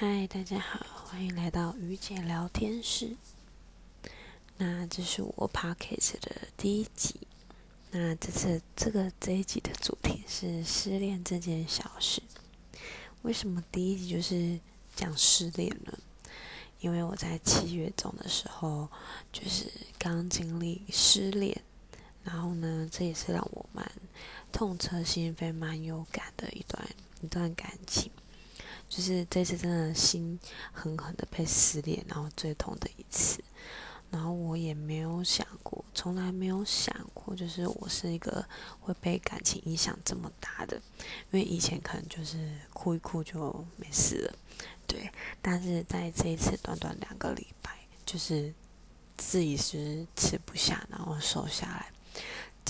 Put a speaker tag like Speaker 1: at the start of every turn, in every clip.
Speaker 1: 嗨，大家好，欢迎来到雨姐聊天室。那这是我 podcast 的第一集。那这次这个这一集的主题是失恋这件小事。为什么第一集就是讲失恋呢？因为我在七月中的时候，就是刚经历失恋，然后呢，这也是让我蛮痛彻心扉、蛮有感的一段一段感情。就是这次真的心狠狠的被撕裂，然后最痛的一次。然后我也没有想过，从来没有想过，就是我是一个会被感情影响这么大的。因为以前可能就是哭一哭就没事了，对。但是在这一次短短两个礼拜，就是自己是吃不下，然后瘦下来。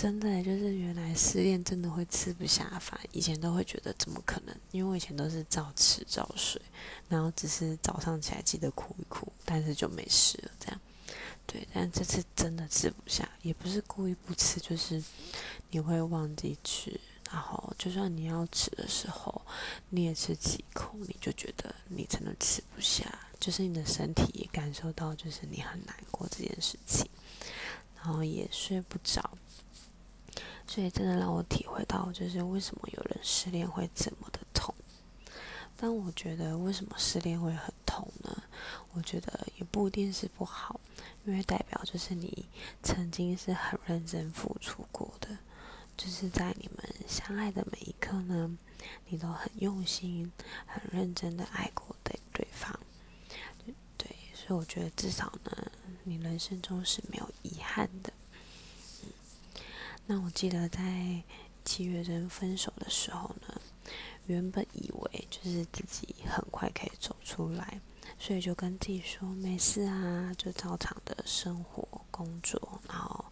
Speaker 1: 真的就是原来失恋真的会吃不下饭，以前都会觉得怎么可能？因为我以前都是照吃照睡，然后只是早上起来记得哭一哭，但是就没事了这样。对，但这次真的吃不下，也不是故意不吃，就是你会忘记吃，然后就算你要吃的时候，你也吃几口，你就觉得你真的吃不下，就是你的身体也感受到，就是你很难过这件事情，然后也睡不着。所以真的让我体会到，就是为什么有人失恋会这么的痛。但我觉得，为什么失恋会很痛呢？我觉得也不一定是不好，因为代表就是你曾经是很认真付出过的，就是在你们相爱的每一刻呢，你都很用心、很认真的爱过对对方。对，所以我觉得至少呢，你人生中是没有遗憾的。那我记得在七月跟分手的时候呢，原本以为就是自己很快可以走出来，所以就跟自己说没事啊，就照常的生活工作，然后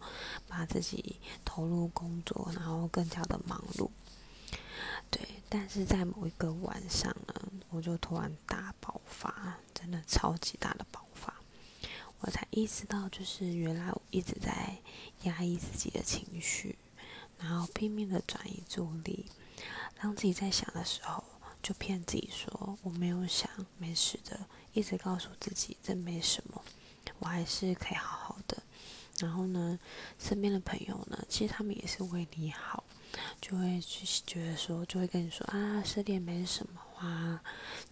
Speaker 1: 把自己投入工作，然后更加的忙碌。对，但是在某一个晚上呢，我就突然大爆发，真的超级大的爆发。我才意识到，就是原来我一直在压抑自己的情绪，然后拼命的转移注意力。当自己在想的时候，就骗自己说我没有想，没事的，一直告诉自己这没什么，我还是可以好好的。然后呢，身边的朋友呢，其实他们也是为你好，就会去觉得说，就会跟你说啊，失恋没什么啊，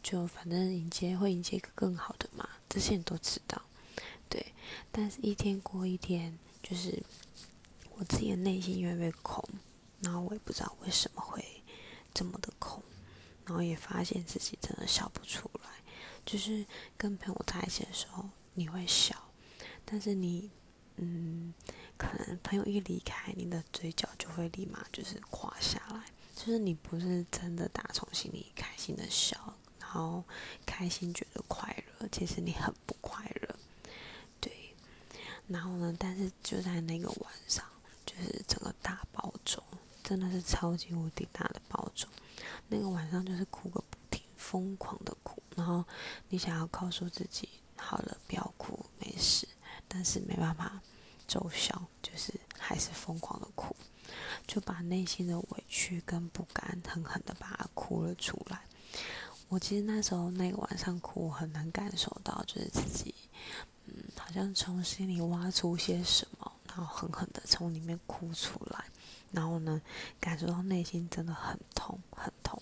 Speaker 1: 就反正迎接会迎接一个更好的嘛，这些你都知道。对，但是一天过一天，就是我自己的内心越来越空，然后我也不知道为什么会这么的空，然后也发现自己真的笑不出来。就是跟朋友在一起的时候，你会笑，但是你，嗯，可能朋友一离开，你的嘴角就会立马就是垮下来，就是你不是真的打从心里开心的笑，然后开心觉得快乐，其实你很不。然后呢？但是就在那个晚上，就是整个大暴走，真的是超级无敌大的暴走。那个晚上就是哭个不停，疯狂的哭。然后你想要告诉自己，好了，不要哭，没事。但是没办法奏效，就是还是疯狂的哭，就把内心的委屈跟不甘狠狠的把它哭了出来。我其实那时候那个晚上哭，很难感受到，就是自己。嗯，好像从心里挖出些什么，然后狠狠的从里面哭出来，然后呢，感受到内心真的很痛，很痛，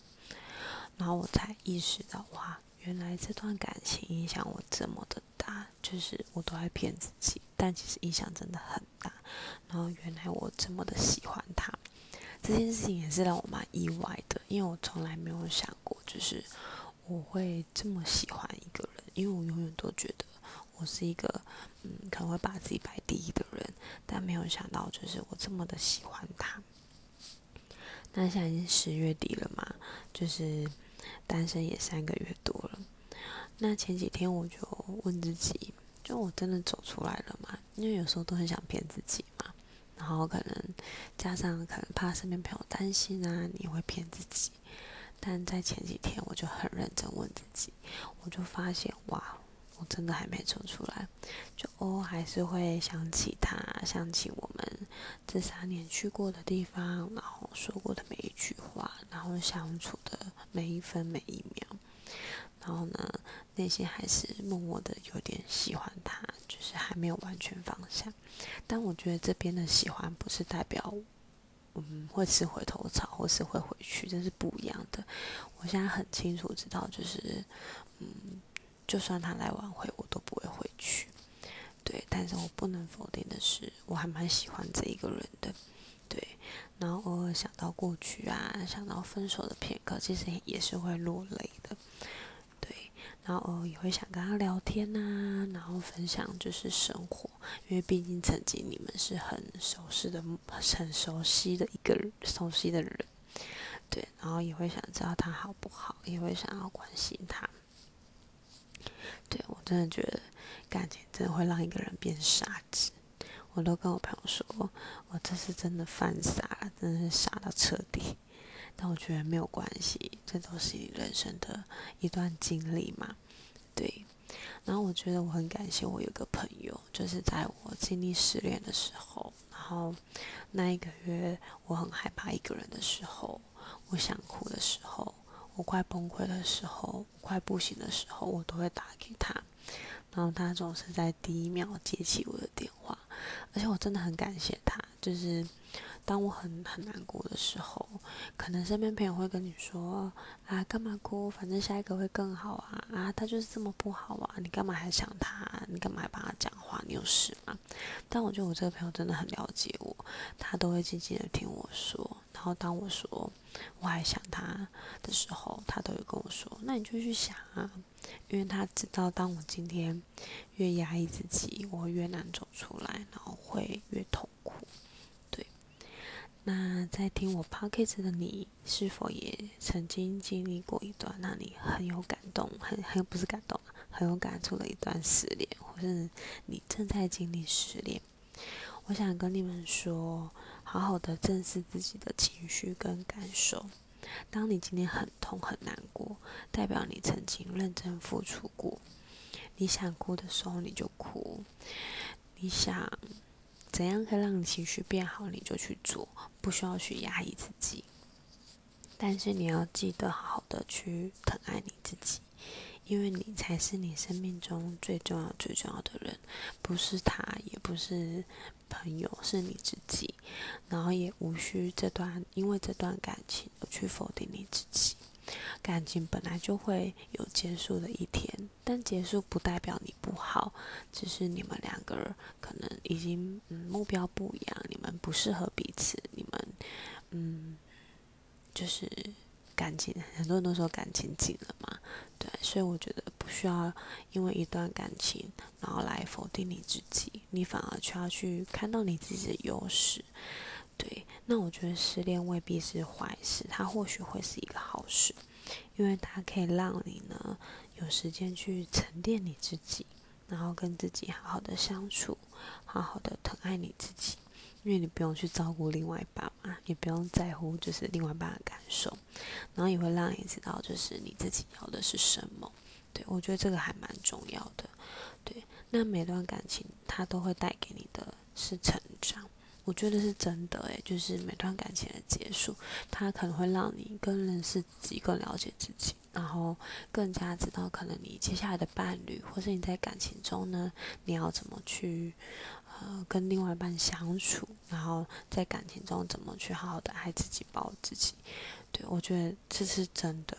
Speaker 1: 然后我才意识到，哇，原来这段感情影响我这么的大，就是我都在骗自己，但其实影响真的很大，然后原来我这么的喜欢他，这件事情也是让我蛮意外的，因为我从来没有想过，就是我会这么喜欢一个人，因为我永远都觉得。我是一个嗯，可能会把自己摆第一的人，但没有想到就是我这么的喜欢他。那现在已经十月底了嘛，就是单身也三个月多了。那前几天我就问自己，就我真的走出来了吗？因为有时候都很想骗自己嘛，然后可能加上可能怕身边朋友担心啊，你会骗自己。但在前几天我就很认真问自己，我就发现哇。我真的还没走出来，就偶尔还是会想起他，想起我们这三年去过的地方，然后说过的每一句话，然后相处的每一分每一秒。然后呢，内心还是默默的有点喜欢他，就是还没有完全放下。但我觉得这边的喜欢不是代表，嗯，会吃回头草或是会回去，这是不一样的。我现在很清楚知道，就是，嗯，就算他来挽回，我都不会回去。对，但是我不能否定的是，我还蛮喜欢这一个人的。对，然后偶尔想到过去啊，想到分手的片刻，其实也是会落泪的。对然后偶尔也会想跟他聊天呐，然后分享就是生活，因为毕竟曾经你们是很熟悉的、很熟悉的一个熟悉的人，对。然后也会想知道他好不好，也会想要关心他。对我真的觉得感情真的会让一个人变傻子。我都跟我朋友说，我这次真的犯傻了，真的是傻到彻底。但我觉得没有关系，这都是你人生的一段经历嘛，对。然后我觉得我很感谢我有个朋友，就是在我经历失恋的时候，然后那一个月我很害怕一个人的时候，我想哭的时候，我快崩溃的时候，快不行的时候，我都会打给他，然后他总是在第一秒接起我的电话，而且我真的很感谢他，就是。当我很很难过的时候，可能身边朋友会跟你说：“啊，干嘛哭？反正下一个会更好啊！啊，他就是这么不好啊！你干嘛还想他？你干嘛还帮他讲话？你有事吗？”但我觉得我这个朋友真的很了解我，他都会静静的听我说。然后当我说我还想他的时候，他都会跟我说：“那你就去想啊，因为他知道，当我今天越压抑自己，我越难走出来，然后会越痛。”那在听我 podcast 的你，是否也曾经经历过一段让你很有感动、很很不是感动，很有感触的一段失恋，或是你正在经历失恋？我想跟你们说，好好的正视自己的情绪跟感受。当你今天很痛很难过，代表你曾经认真付出过。你想哭的时候你就哭，你想。怎样可以让你情绪变好，你就去做，不需要去压抑自己。但是你要记得好好的去疼爱你自己，因为你才是你生命中最重要、最重要的人，不是他，也不是朋友，是你自己。然后也无需这段因为这段感情而去否定你自己。感情本来就会有结束的一天，但结束不代表你不好，只是你们两个人可能已经嗯目标不一样，你们不适合彼此，你们嗯就是感情，很多人都说感情紧了嘛，对，所以我觉得不需要因为一段感情然后来否定你自己，你反而需要去看到你自己的优势。对，那我觉得失恋未必是坏事，它或许会是一个好事，因为它可以让你呢有时间去沉淀你自己，然后跟自己好好的相处，好好的疼爱你自己，因为你不用去照顾另外一半嘛，也不用在乎就是另外一半的感受，然后也会让你知道就是你自己要的是什么。对我觉得这个还蛮重要的。对，那每段感情它都会带给你的是成长。我觉得是真的诶，就是每段感情的结束，它可能会让你更认识自己，更了解自己，然后更加知道可能你接下来的伴侣，或是你在感情中呢，你要怎么去呃跟另外一半相处，然后在感情中怎么去好好的爱自己、保护自己。对我觉得这是真的。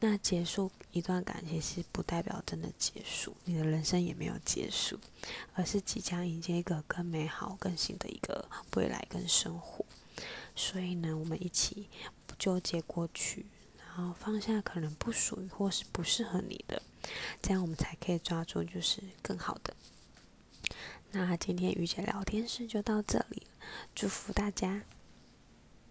Speaker 1: 那结束一段感情是不代表真的结束，你的人生也没有结束，而是即将迎接一个更美好、更新的一个未来跟生活。所以呢，我们一起不纠结过去，然后放下可能不属于或是不适合你的，这样我们才可以抓住就是更好的。那今天雨姐聊天室就到这里，祝福大家。